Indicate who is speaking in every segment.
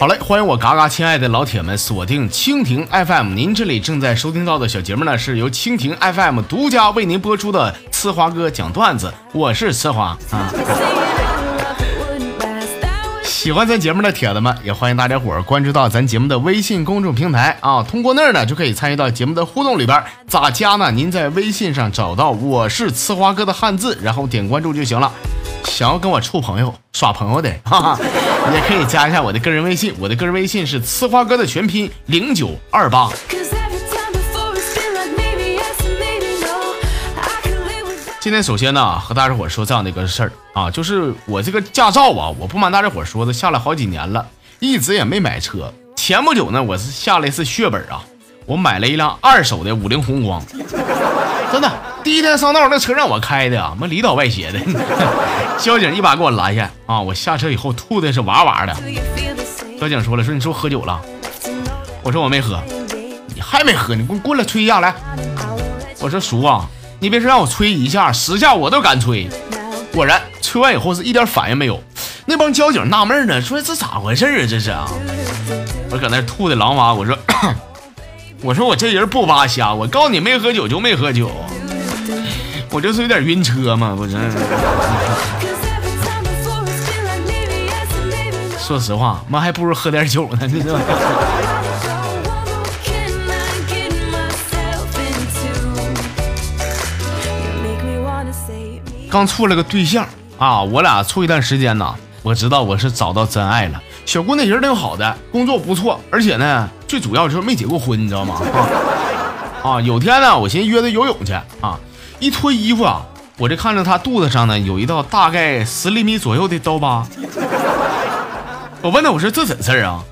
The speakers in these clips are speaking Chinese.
Speaker 1: 好嘞，欢迎我嘎嘎亲爱的老铁们锁定蜻蜓 FM，您这里正在收听到的小节目呢，是由蜻蜓 FM 独家为您播出的呲花哥讲段子，我是呲花啊。喜欢咱节目的铁子们，也欢迎大家伙儿关注到咱节目的微信公众平台啊，通过那儿呢就可以参与到节目的互动里边。咋加呢？您在微信上找到我是呲花哥的汉字，然后点关注就行了。想要跟我处朋友、耍朋友的，哈哈，也可以加一下我的个人微信。我的个人微信是呲花哥的全拼零九二八。今天首先呢，和大家伙说这样的一个事儿啊，就是我这个驾照啊，我不瞒大家伙说的，下了好几年了，一直也没买车。前不久呢，我是下了一次血本啊，我买了一辆二手的五菱宏光，真的。第一天上道，那车让我开的啊，妈里倒外斜的，交警一把给我拦下啊！我下车以后吐的是哇哇的。交警说了，说你是不是喝酒了？我说我没喝，你还没喝？你给我过来吹一下来。我说叔啊，你别说让我吹一下，十下我都敢吹。果然吹完以后是一点反应没有。那帮交警纳闷呢，说这咋回事啊？这是啊？我搁那吐的狼哇，我说 我说我这人不扒瞎，我告诉你没喝酒就没喝酒。我就是有点晕车嘛，不是。说实话，妈还不如喝点酒呢，你知道吗？刚处了个对象啊，我俩处一段时间呢，我知道我是找到真爱了。小姑娘人挺好的，工作不错，而且呢，最主要就是没结过婚，你知道吗？啊，有天呢，我寻思约她游泳去啊。一脱衣服啊，我这看着他肚子上呢有一道大概十厘米左右的刀疤。我问他，我说这怎事儿啊？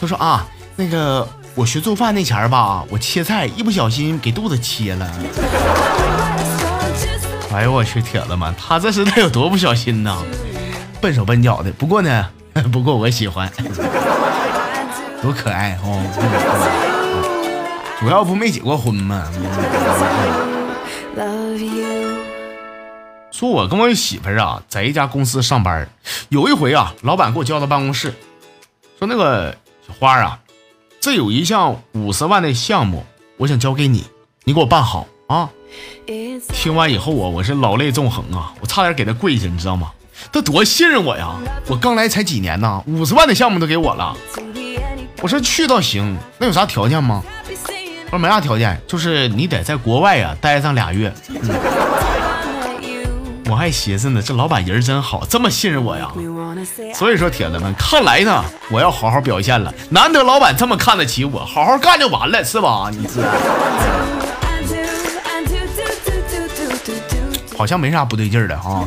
Speaker 1: 他说啊，那个我学做饭那前儿吧，我切菜一不小心给肚子切了。哎呦我去，铁子们，他这是得有多不小心呐？笨手笨脚的。不过呢，不过我喜欢，多可爱哦。主要不没结过婚吗？说，我跟我媳妇儿啊，在一家公司上班。有一回啊，老板给我叫到办公室，说：“那个小花啊，这有一项五十万的项目，我想交给你，你给我办好啊。”听完以后啊，我是老泪纵横啊，我差点给他跪下，你知道吗？他多信任我呀！我刚来才几年呢，五十万的项目都给我了。我说去倒行，那有啥条件吗？没啥条件，就是你得在国外啊待上俩月。我还寻思呢，这老板人真好，这么信任我呀。所以说，铁子们，看来呢，我要好好表现了。难得老板这么看得起我，好好干就完了，是吧？你是？好像没啥不对劲的哈。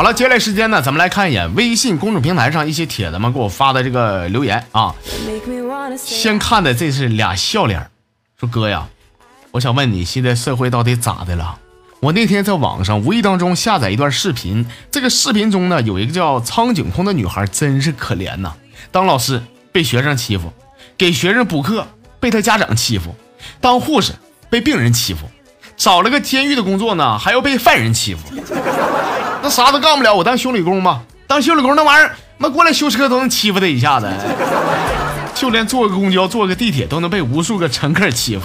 Speaker 1: 好了，接下来时间呢，咱们来看一眼微信公众平台上一些铁子们给我发的这个留言啊。先看的这是俩笑脸，说哥呀，我想问你现在社会到底咋的了？我那天在网上无意当中下载一段视频，这个视频中呢有一个叫苍井空的女孩，真是可怜呐。当老师被学生欺负，给学生补课被他家长欺负，当护士被病人欺负，找了个监狱的工作呢还要被犯人欺负。啥都干不了，我当修理工吧。当修理工那玩意儿，那过来修车都能欺负他一下子，就连坐个公交、坐个地铁都能被无数个乘客欺负。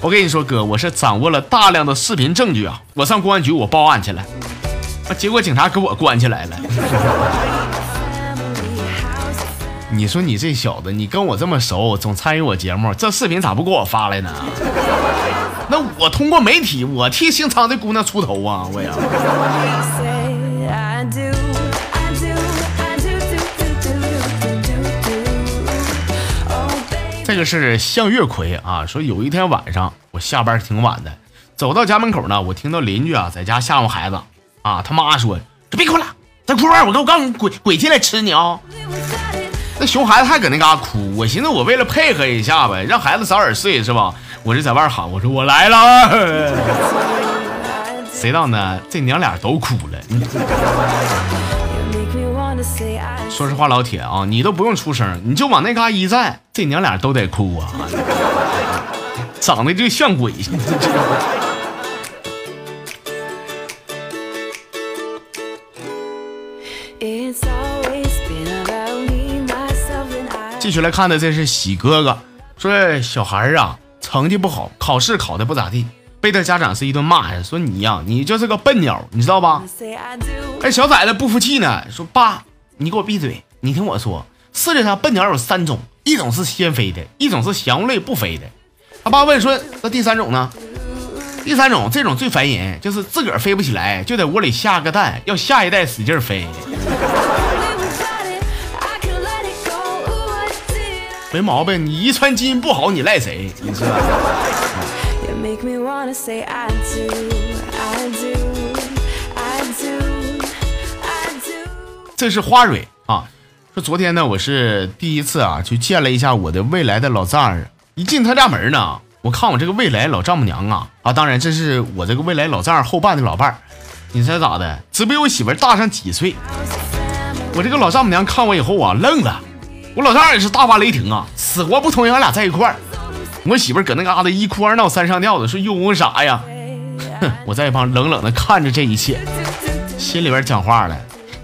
Speaker 1: 我跟你说，哥，我是掌握了大量的视频证据啊！我上公安局我报案去了，结果警察给我关起来了。你说你这小子，你跟我这么熟，总参与我节目，这视频咋不给我发来呢？那我通过媒体，我替姓苍的姑娘出头啊！我呀，这个是向月葵啊，说有一天晚上我下班挺晚的，走到家门口呢，我听到邻居啊在家吓唬孩子啊，他妈说：“这别哭了，再哭我告我告诉你鬼鬼进来吃你啊！”那熊孩子还搁那嘎哭，我寻思我为了配合一下呗，让孩子早点睡是吧？我就在外喊，我说我来了，谁道呢？这娘俩都哭了。说实话老铁啊你都不用出声你就往那嘎一站这娘俩都得哭啊。长得就像鬼继续来看的这是喜哥哥说小孩啊成绩不好考试考的不咋地。被他家长是一顿骂呀，说你呀，你就是个笨鸟，你知道吧？哎，小崽子不服气呢，说爸，你给我闭嘴，你听我说，世界上笨鸟有三种，一种是先飞的，一种是翔类不飞的。他爸问说，那第三种呢？第三种，这种最烦人，就是自个儿飞不起来，就在窝里下个蛋，要下一代使劲飞。没毛病，你遗传基因不好，你赖谁？你 make me wanna say I do, I do, I do, I do 这是花蕊啊，说昨天呢，我是第一次啊，去见了一下我的未来的老丈人。一进他家门呢，我看我这个未来老丈母娘啊啊，当然这是我这个未来老丈人后半的老伴儿。你猜咋的？只比我媳妇大上几岁。我这个老丈母娘看我以后啊，愣了。我老丈人也是大发雷霆啊，死活不同意俺俩在一块儿。我媳妇搁那嘎达一哭二闹三上吊的，说用啥呀？哼！我在一旁冷冷的看着这一切，心里边讲话了：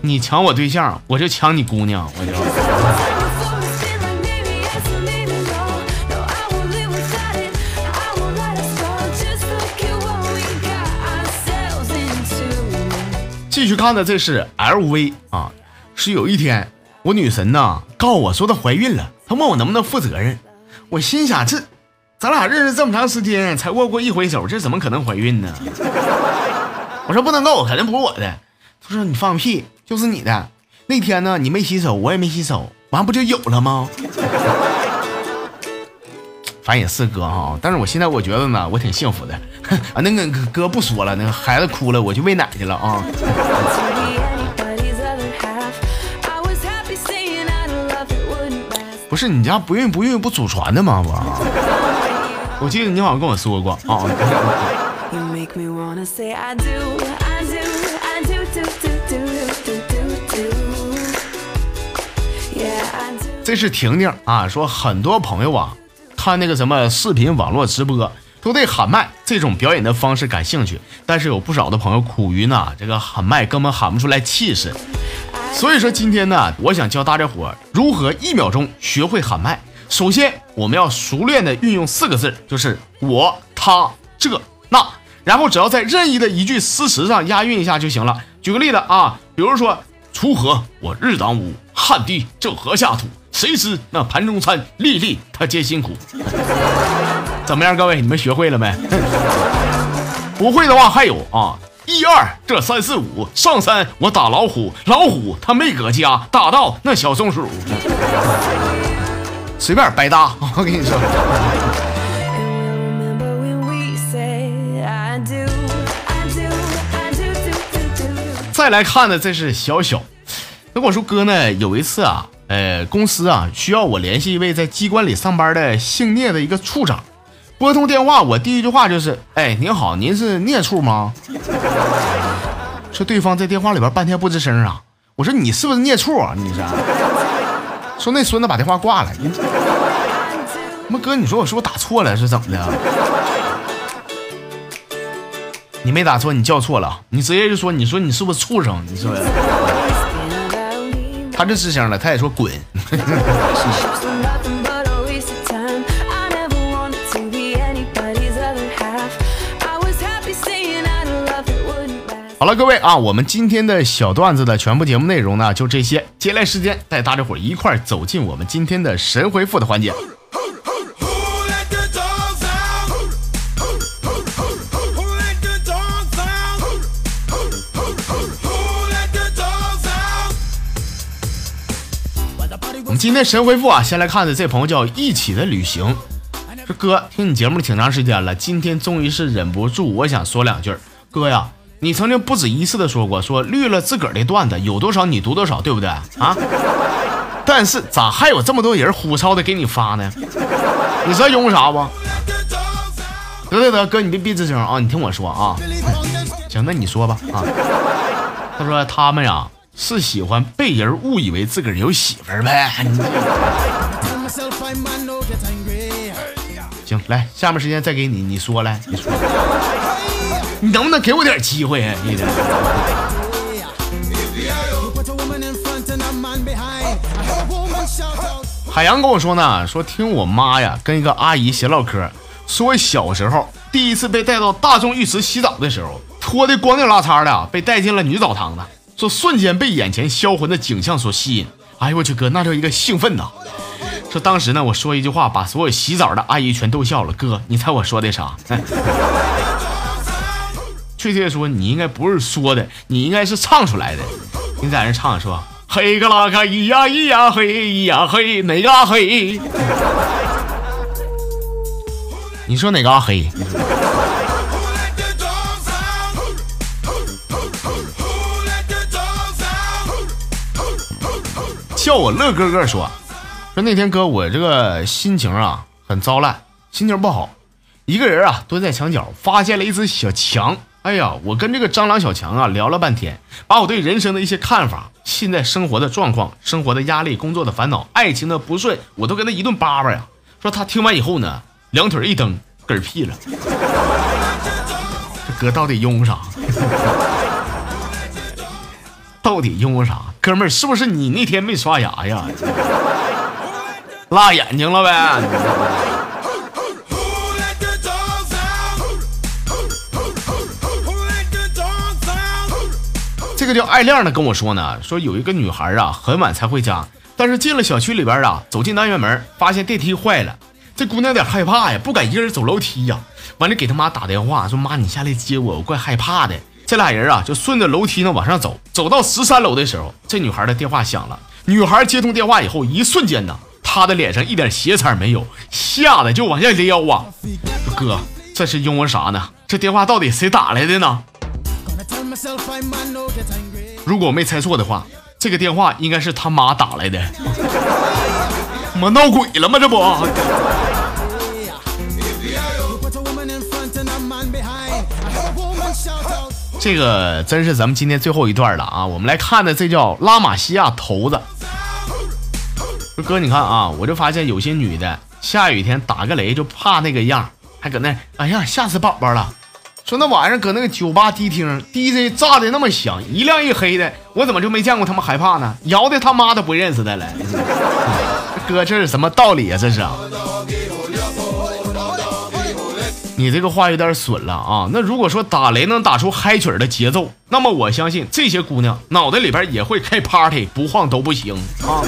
Speaker 1: 你抢我对象，我就抢你姑娘，我就。继续看的这是 LV 啊，是有一天我女神呐告我说她怀孕了，她问我能不能负责任。我心想这咱俩认识这么长时间才握过一回手，这怎么可能怀孕呢？我说不能够，肯定不是我的。他说你放屁，就是你的。那天呢你没洗手，我也没洗手，完不就有了吗？反正也是哥哈，但是我现在我觉得呢，我挺幸福的啊。那个哥不说了，那个孩子哭了，我去喂奶去了啊。不是你家不孕不孕不祖传的吗？不，我记得你好像跟我说过啊。这是婷婷啊，说很多朋友啊。看那个什么视频网络直播，都对喊麦这种表演的方式感兴趣，但是有不少的朋友苦于呢，这个喊麦根本喊不出来气势。所以说今天呢，我想教大家伙如何一秒钟学会喊麦。首先，我们要熟练的运用四个字，就是我、他、这、那，然后只要在任意的一句诗词上押韵一下就行了。举个例子啊，比如说锄禾我日当午，汗滴这禾下土。谁知那盘中餐，粒粒他皆辛苦。怎么样，各位，你们学会了没？不会的话还有啊，一二这三四五，上山我打老虎，老虎他没搁家，打到那小松鼠。随便白搭，我跟你说。再来看的这是小小，那我说哥呢，有一次啊。呃，公司啊需要我联系一位在机关里上班的姓聂的一个处长。拨通电话，我第一句话就是：“哎，您好，您是聂处吗？” 说对方在电话里边半天不吱声啊。我说你是不是聂处啊？你是？说那孙子把电话挂了。妈哥，你说我是不是打错了？是怎么的？你没打错，你叫错了。你直接就说，你说你是不是畜生？你是是？他这吱声了，他也说滚。好了，各位啊，我们今天的小段子的全部节目内容呢，就这些。接下来时间带大家伙一块走进我们今天的神回复的环节。我们今天神回复啊，先来看的这朋友叫一起的旅行，说哥听你节目挺长时间了，今天终于是忍不住，我想说两句。哥呀，你曾经不止一次的说过，说绿了自个儿的段子有多少你读多少，对不对啊？但是咋还有这么多人呼操的给你发呢？你知道因为啥不？得得得，哥你别别吱声啊，你听我说啊。行，那你说吧啊。他说他们呀。是喜欢被人误以为自个儿有媳妇儿呗？行，来，下面时间再给你，你说来，你说，你能不能给我点机会啊？你的。海洋跟我说呢，说听我妈呀跟一个阿姨闲唠嗑，说小时候第一次被带到大众浴池洗澡的时候，脱的光腚拉碴的，被带进了女澡堂子，说瞬间被眼前销魂的景象所吸引。哎呦我去哥，那叫一个兴奋呐！说当时呢，我说一句话，把所有洗澡的阿姨全逗笑了。哥，你猜我说的啥？确切说，你应该不是说的，你应该是唱出来的。你在那唱是吧？嘿个啦个咿呀咿呀嘿咿呀嘿，哪个阿嘿？你说哪个阿黑？叫我乐哥哥说，说那天哥我这个心情啊很糟烂，心情不好，一个人啊蹲在墙角，发现了一只小强。哎呀，我跟这个蟑螂小强啊聊了半天，把我对人生的一些看法、现在生活的状况、生活的压力、工作的烦恼、爱情的不顺，我都跟他一顿叭叭呀。说他听完以后呢，两腿一蹬，嗝屁了。这哥到底用啥？到底用啥？哥们儿，是不是你那天没刷牙呀？辣眼睛了呗？这个叫爱亮的跟我说呢，说有一个女孩啊，很晚才回家，但是进了小区里边啊，走进单元门，发现电梯坏了，这姑娘有点害怕呀，不敢一个人走楼梯呀，完了给她妈打电话说妈，你下来接我，我怪害怕的。这俩人啊，就顺着楼梯呢往上走，走到十三楼的时候，这女孩的电话响了，女孩接通电话以后，一瞬间呢，她的脸上一点血色没有，吓得就往下撩啊，哥，这是因为啥呢？这电话到底谁打来的呢？如果我没猜错的话，这个电话应该是他妈打来的。妈闹鬼了吗？这不，这个真是咱们今天最后一段了啊！我们来看的这叫拉玛西亚头子。哥，你看啊，我就发现有些女的下雨天打个雷就怕那个样，还搁那，哎呀，吓死宝宝了。那晚上搁那个酒吧迪厅，DJ 炸的那么响，一亮一黑的，我怎么就没见过他们害怕呢？摇的他妈都不认识的了。哥，这是什么道理啊？这是？你这个话有点损了啊！那如果说打雷能打出嗨曲的节奏，那么我相信这些姑娘脑袋里边也会开 party，不晃都不行啊。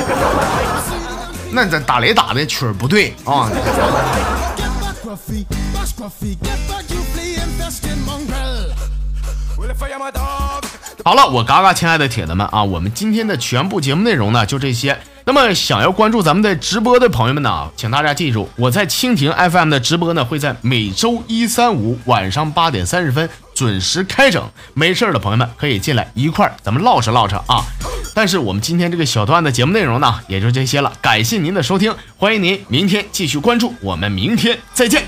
Speaker 1: 那这打雷打的曲儿不对啊。好了，我嘎嘎亲爱的铁子们啊，我们今天的全部节目内容呢就这些。那么想要关注咱们的直播的朋友们呢，请大家记住，我在蜻蜓 FM 的直播呢会在每周一、三、五晚上八点三十分准时开整。没事的朋友们可以进来一块儿咱们唠扯唠扯啊。但是我们今天这个小段的节目内容呢，也就这些了。感谢您的收听，欢迎您明天继续关注，我们明天再见。